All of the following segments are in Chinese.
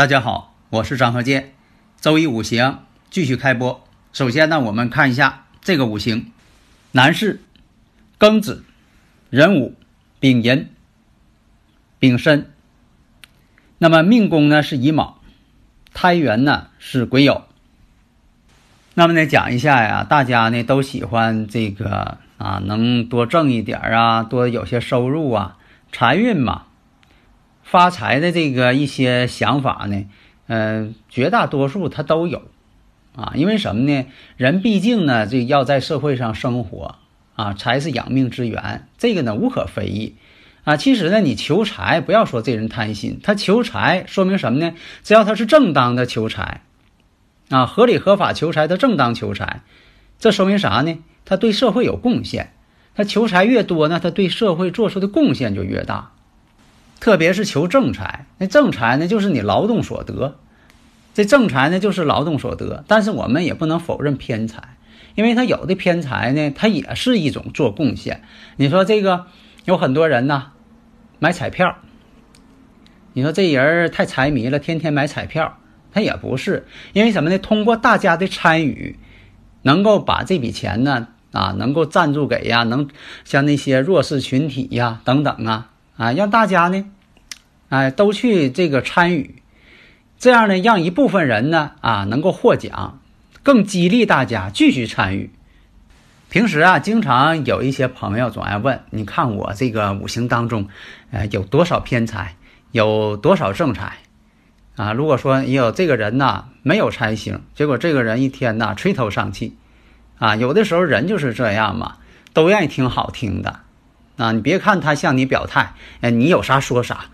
大家好，我是张和建。周一五行继续开播。首先呢，我们看一下这个五行：男士庚子、壬午、丙寅、丙申。那么命宫呢是乙卯，胎元呢是癸酉。那么呢，讲一下呀，大家呢都喜欢这个啊，能多挣一点啊，多有些收入啊，财运嘛。发财的这个一些想法呢，嗯，绝大多数他都有，啊，因为什么呢？人毕竟呢，这要在社会上生活，啊，财是养命之源，这个呢无可非议，啊，其实呢，你求财不要说这人贪心，他求财说明什么呢？只要他是正当的求财，啊，合理合法求财的正当求财，这说明啥呢？他对社会有贡献，他求财越多呢，他对社会做出的贡献就越大。特别是求正财，那正财呢，就是你劳动所得，这正财呢，就是劳动所得。但是我们也不能否认偏财，因为他有的偏财呢，它也是一种做贡献。你说这个有很多人呢，买彩票，你说这人太财迷了，天天买彩票，他也不是，因为什么呢？通过大家的参与，能够把这笔钱呢，啊，能够赞助给呀，能像那些弱势群体呀，等等啊。啊，让大家呢，哎，都去这个参与，这样呢，让一部分人呢，啊，能够获奖，更激励大家继续参与。平时啊，经常有一些朋友总爱问，你看我这个五行当中，呃，有多少偏财，有多少正财？啊，如果说有这个人呐，没有财星，结果这个人一天呐，垂头丧气，啊，有的时候人就是这样嘛，都愿意听好听的。啊，你别看他向你表态，哎，你有啥说啥，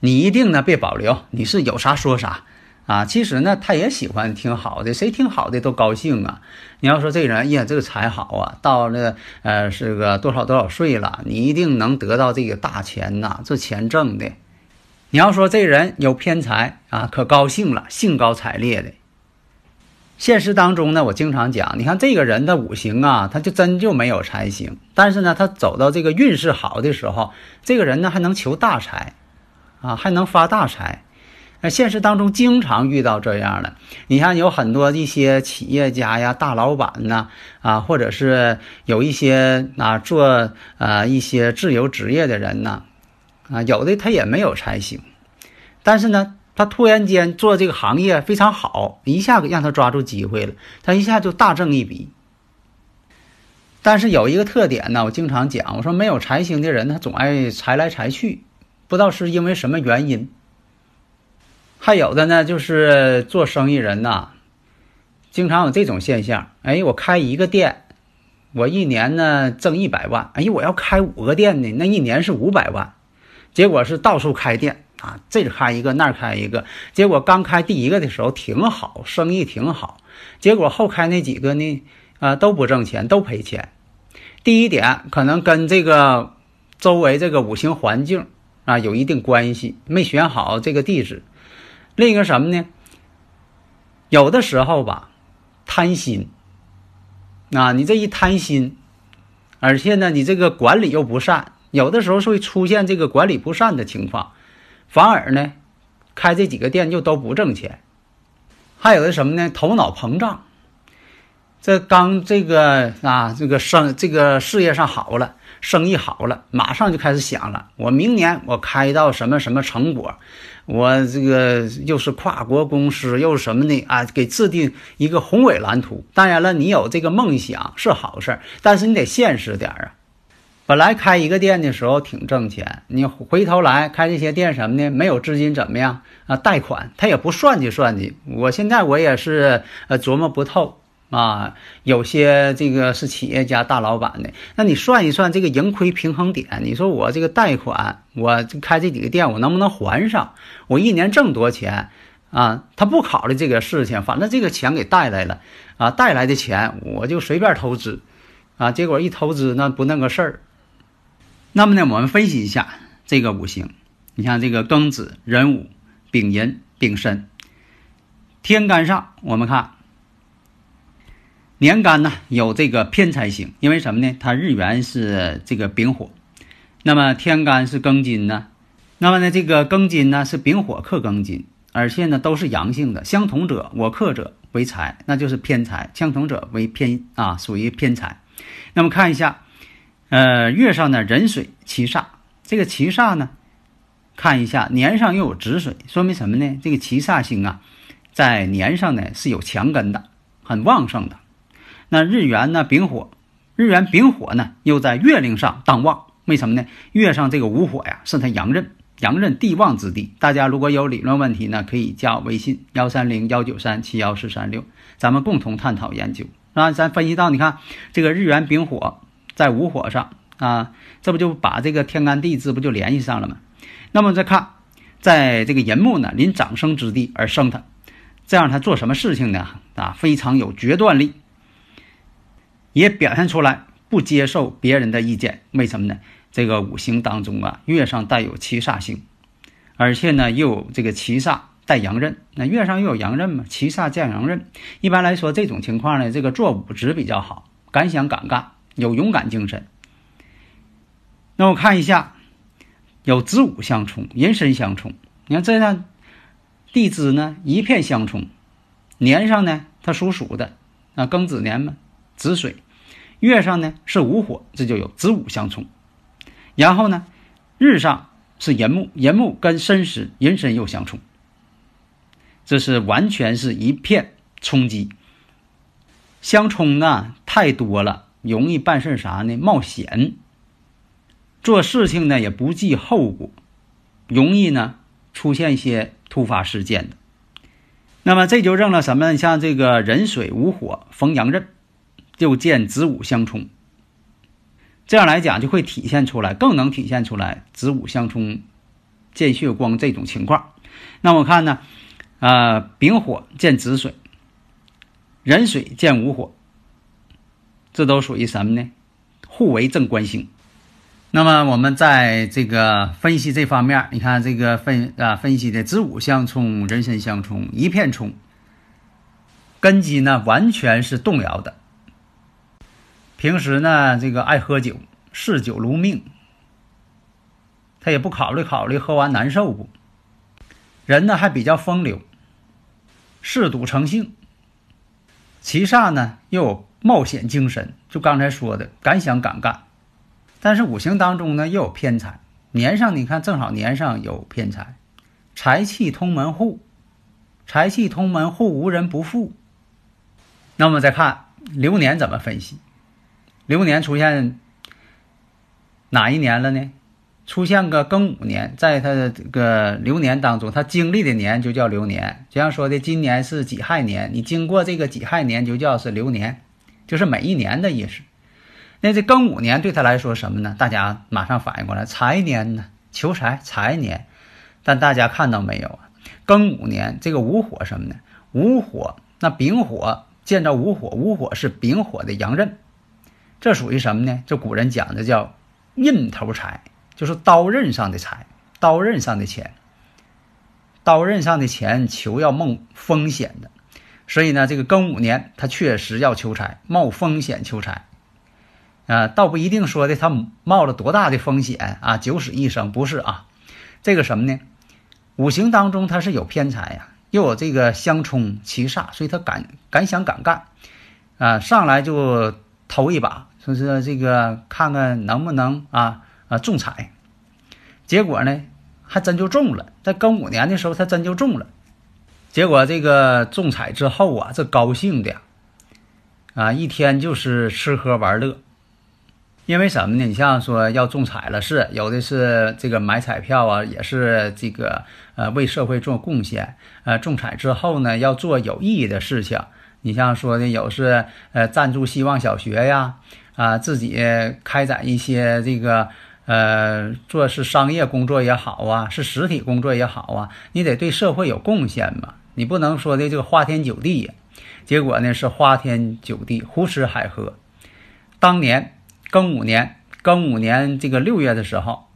你一定呢别保留，你是有啥说啥，啊，其实呢他也喜欢听好的，谁听好的都高兴啊。你要说这人，呀，这个财好啊，到了呃是个多少多少岁了，你一定能得到这个大钱呐，这钱挣的。你要说这人有偏财啊，可高兴了，兴高采烈的。现实当中呢，我经常讲，你看这个人的五行啊，他就真就没有财星，但是呢，他走到这个运势好的时候，这个人呢还能求大财，啊，还能发大财。那现实当中经常遇到这样的，你像有很多一些企业家呀、大老板呐，啊，或者是有一些啊做啊一些自由职业的人呐，啊，有的他也没有财星，但是呢。他突然间做这个行业非常好，一下子让他抓住机会了，他一下就大挣一笔。但是有一个特点呢，我经常讲，我说没有财星的人，他总爱财来财去，不知道是因为什么原因。还有的呢，就是做生意人呐，经常有这种现象。哎，我开一个店，我一年呢挣一百万。哎，我要开五个店呢，那一年是五百万。结果是到处开店。啊，这开一个，那开一个，结果刚开第一个的时候挺好，生意挺好，结果后开那几个呢，啊都不挣钱，都赔钱。第一点可能跟这个周围这个五行环境啊有一定关系，没选好这个地址。另一个什么呢？有的时候吧，贪心，啊，你这一贪心，而且呢，你这个管理又不善，有的时候会出现这个管理不善的情况。反而呢，开这几个店就都不挣钱，还有的什么呢？头脑膨胀。这刚这个啊，这个生这个事业上好了，生意好了，马上就开始想了。我明年我开到什么什么成果，我这个又是跨国公司，又是什么的啊？给制定一个宏伟蓝图。当然了，你有这个梦想是好事但是你得现实点啊。本来开一个店的时候挺挣钱，你回头来开这些店什么的，没有资金怎么样啊？贷款他也不算计算计。我现在我也是呃琢磨不透啊。有些这个是企业家大老板的，那你算一算这个盈亏平衡点，你说我这个贷款，我开这几个店，我能不能还上？我一年挣多少钱啊？他不考虑这个事情，反正这个钱给带来了啊，带来的钱我就随便投资啊，结果一投资那不那个事儿。那么呢，我们分析一下这个五行。你像这个庚子、壬午、丙寅、丙申，天干上我们看年干呢有这个偏财星，因为什么呢？它日元是这个丙火，那么天干是庚金呢？那么呢，这个庚金呢是丙火克庚金，而且呢都是阳性的，相同者我克者为财，那就是偏财；相同者为偏啊，属于偏财。那么看一下。呃，月上呢壬水七煞，这个七煞呢，看一下年上又有子水，说明什么呢？这个七煞星啊，在年上呢是有强根的，很旺盛的。那日元呢丙火，日元丙火呢又在月令上当旺，为什么呢？月上这个午火呀是它阳刃，阳刃地旺之地。大家如果有理论问题呢，可以加我微信幺三零幺九三七幺四三六，咱们共同探讨研究。啊，咱分析到，你看这个日元丙火。在午火上啊，这不就把这个天干地支不就联系上了吗？那么再看，在这个寅木呢临长生之地而生他，这样他做什么事情呢？啊，非常有决断力，也表现出来不接受别人的意见。为什么呢？这个五行当中啊，月上带有七煞星，而且呢又有这个七煞带阳刃。那月上又有阳刃嘛？七煞见阳刃，一般来说这种情况呢，这个做武职比较好，敢想敢干。有勇敢精神。那我看一下，有子午相冲，寅申相冲。你看这样，地支呢一片相冲，年上呢它属鼠的啊，庚子年嘛，子水；月上呢是午火，这就有子午相冲。然后呢，日上是寅木，寅木跟申时寅申又相冲，这是完全是一片冲击。相冲呢太多了。容易办事啥呢？冒险，做事情呢也不计后果，容易呢出现一些突发事件的。那么这就认了什么？像这个壬水午火逢阳刃，就见子午相冲。这样来讲就会体现出来，更能体现出来子午相冲见血光这种情况。那我看呢，啊，丙火见子水，壬水见午火。这都属于什么呢？互为正官星。那么我们在这个分析这方面，你看这个分啊分析的子午相冲、人身相冲，一片冲，根基呢完全是动摇的。平时呢这个爱喝酒，嗜酒如命，他也不考虑考虑喝完难受不？人呢还比较风流，嗜赌成性，其煞呢又有。冒险精神，就刚才说的，敢想敢干。但是五行当中呢，又有偏财。年上你看，正好年上有偏财，财气通门户，财气通门户，无人不富。那么再看流年怎么分析？流年出现哪一年了呢？出现个庚午年，在他的这个流年当中，他经历的年就叫流年。就像说的，今年是己亥年，你经过这个己亥年，就叫是流年。就是每一年的意思。那这庚午年对他来说什么呢？大家马上反应过来，财年呢，求财财年。但大家看到没有啊？庚午年这个午火什么呢？午火那丙火见着午火，午火是丙火的阳刃，这属于什么呢？这古人讲的叫印头财，就是刀刃上的财，刀刃上的钱，刀刃上的钱求要冒风险的。所以呢，这个庚午年他确实要求财，冒风险求财，啊，倒不一定说的他冒了多大的风险啊，九死一生不是啊，这个什么呢？五行当中他是有偏财呀，又有这个相冲七煞，所以他敢敢想敢干，啊，上来就投一把，说是这个看看能不能啊啊中彩，结果呢还真就中了，在庚午年的时候他真就中了。结果这个中彩之后啊，这高兴的啊，一天就是吃喝玩乐，因为什么呢？你像说要中彩了，是有的是这个买彩票啊，也是这个呃为社会做贡献。呃，中彩之后呢，要做有意义的事情。你像说的有是呃赞助希望小学呀，啊自己开展一些这个呃做是商业工作也好啊，是实体工作也好啊，你得对社会有贡献嘛。你不能说的这个花天酒地呀，结果呢是花天酒地，胡吃海喝。当年。庚午年，庚午年这个六月的时候，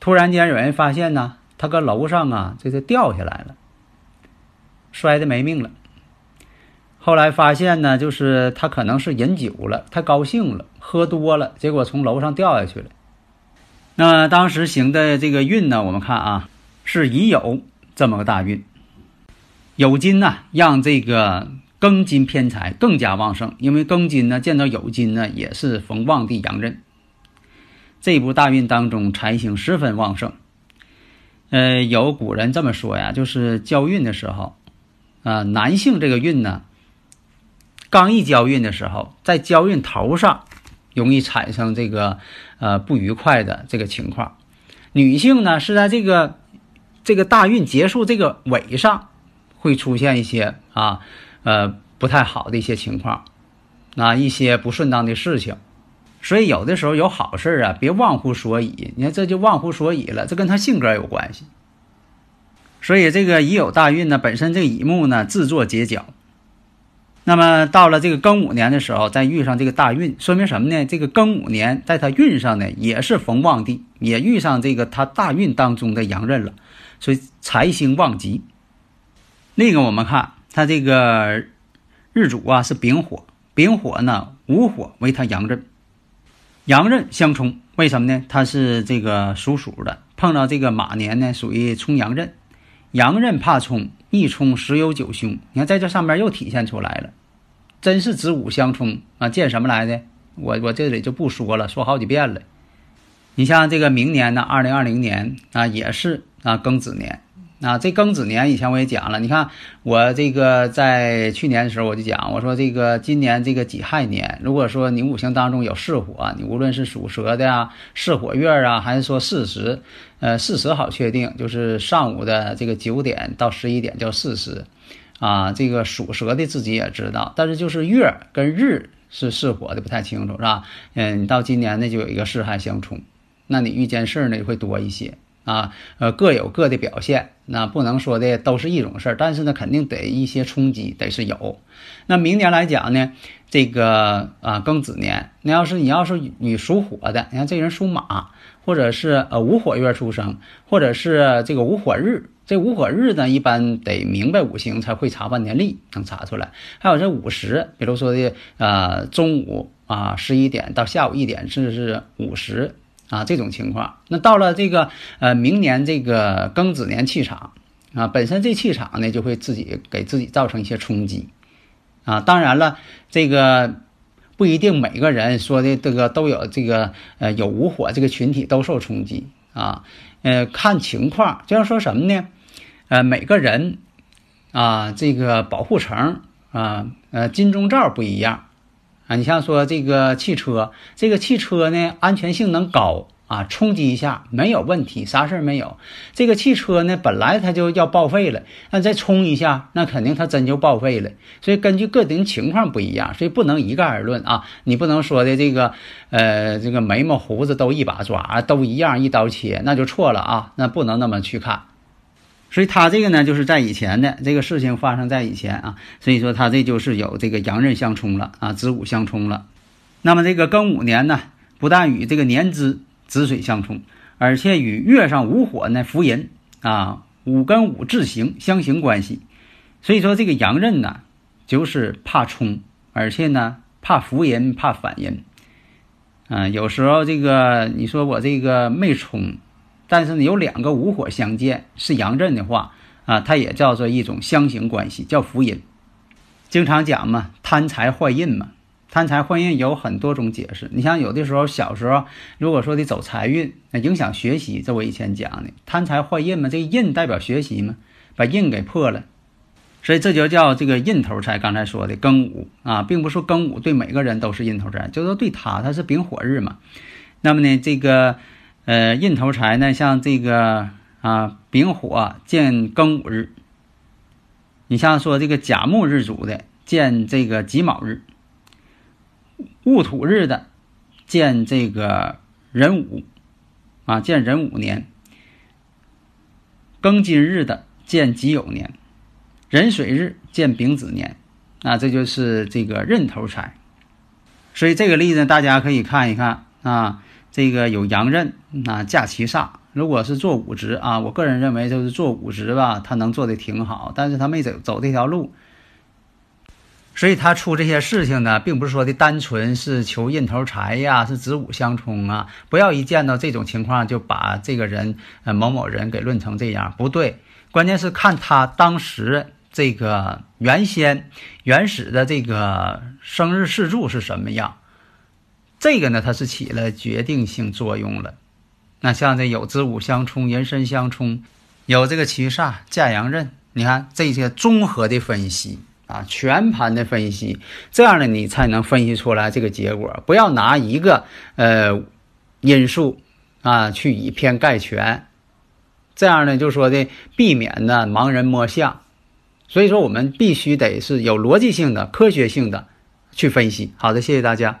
突然间有人发现呢，他搁楼上啊，这就掉下来了，摔的没命了。后来发现呢，就是他可能是饮酒了，太高兴了，喝多了，结果从楼上掉下去了。那当时行的这个运呢，我们看啊，是乙酉这么个大运，酉金呢，让这个。庚金偏财更加旺盛，因为庚金呢见到酉金呢也是逢旺地阳刃。这部大运当中财星十分旺盛。呃，有古人这么说呀，就是交运的时候，啊，男性这个运呢，刚一交运的时候，在交运头上容易产生这个呃不愉快的这个情况。女性呢是在这个这个大运结束这个尾上会出现一些啊。呃，不太好的一些情况，那一些不顺当的事情，所以有的时候有好事啊，别忘乎所以。你看这就忘乎所以了，这跟他性格有关系。所以这个乙酉大运呢，本身这个乙木呢自作结角。那么到了这个庚午年的时候，再遇上这个大运，说明什么呢？这个庚午年在他运上呢，也是逢旺地，也遇上这个他大运当中的阳刃了，所以财星旺极。那个我们看。他这个日主啊是丙火，丙火呢午火为他阳刃，阳刃相冲，为什么呢？他是这个属鼠的，碰到这个马年呢属于冲阳刃，阳刃怕冲，一冲十有九凶。你看在这上面又体现出来了，真是子午相冲啊！见什么来的？我我这里就不说了，说好几遍了。你像这个明年呢，二零二零年啊也是啊庚子年。啊，这庚子年以前我也讲了，你看我这个在去年的时候我就讲，我说这个今年这个己亥年，如果说你五行当中有巳火，你无论是属蛇的呀，巳火月啊，还是说巳时，呃，巳时好确定，就是上午的这个九点到十一点叫巳时，啊，这个属蛇的自己也知道，但是就是月跟日是巳火的不太清楚，是吧？嗯，你到今年呢就有一个巳亥相冲，那你遇见事儿呢会多一些。啊，呃，各有各的表现，那不能说的都是一种事儿，但是呢，肯定得一些冲击，得是有。那明年来讲呢，这个啊庚子年，那要是你要是你属火的，你看这人属马，或者是呃无火月出生，或者是这个无火日，这无火日呢，一般得明白五行才会查半年历，能查出来。还有这午时，比如说的呃中午啊十一点到下午一点，甚至是午时。啊，这种情况，那到了这个呃明年这个庚子年气场啊，本身这气场呢就会自己给自己造成一些冲击啊。当然了，这个不一定每个人说的这个都有这个呃有无火这个群体都受冲击啊。呃，看情况，就像说什么呢？呃，每个人啊，这个保护层啊，呃金钟罩不一样。啊，你像说这个汽车，这个汽车呢安全性能高啊，冲击一下没有问题，啥事儿没有。这个汽车呢本来它就要报废了，那再冲一下，那肯定它真就报废了。所以根据个人情况不一样，所以不能一概而论啊。你不能说的这个，呃，这个眉毛胡子都一把抓，都一样一刀切，那就错了啊。那不能那么去看。所以他这个呢，就是在以前的这个事情发生在以前啊，所以说他这就是有这个阳刃相冲了啊，子午相冲了。那么这个庚午年呢，不但与这个年支子水相冲，而且与月上午火呢伏寅啊，午跟午自行相刑关系。所以说这个阳刃呢，就是怕冲，而且呢怕伏寅，怕反寅。啊，有时候这个你说我这个没冲。但是呢，有两个午火相见是阳刃的话啊，它也叫做一种相形关系，叫福音。经常讲嘛，贪财坏印嘛，贪财坏印有很多种解释。你像有的时候小时候，如果说的走财运，那影响学习，这我以前讲的，贪财坏印嘛，这个印代表学习嘛，把印给破了。所以这就叫这个印头财。刚才说的庚午啊，并不是庚午对每个人都是印头财，就是说对他他是丙火日嘛。那么呢，这个呃印头财呢，像这个啊丙火见庚午日，你像说这个甲木日主的见这个己卯日，戊土日的见这个壬午。啊见壬午年，庚金日的见己酉年。壬水日见丙子年，啊，这就是这个壬头财。所以这个例子大家可以看一看啊，这个有阳刃啊，驾其煞。如果是做五职啊，我个人认为就是做五职吧，他能做的挺好，但是他没走走这条路，所以他出这些事情呢，并不是说的单纯是求印头财呀，是子午相冲啊。不要一见到这种情况就把这个人呃某某人给论成这样，不对。关键是看他当时。这个原先原始的这个生日四柱是什么样？这个呢，它是起了决定性作用了。那像这有子午相冲、人身相冲，有这个七煞、驾阳刃，你看这些综合的分析啊，全盘的分析，这样呢，你才能分析出来这个结果。不要拿一个呃因素啊去以偏概全，这样呢，就说的避免呢盲人摸象。所以说，我们必须得是有逻辑性的、科学性的去分析。好的，谢谢大家。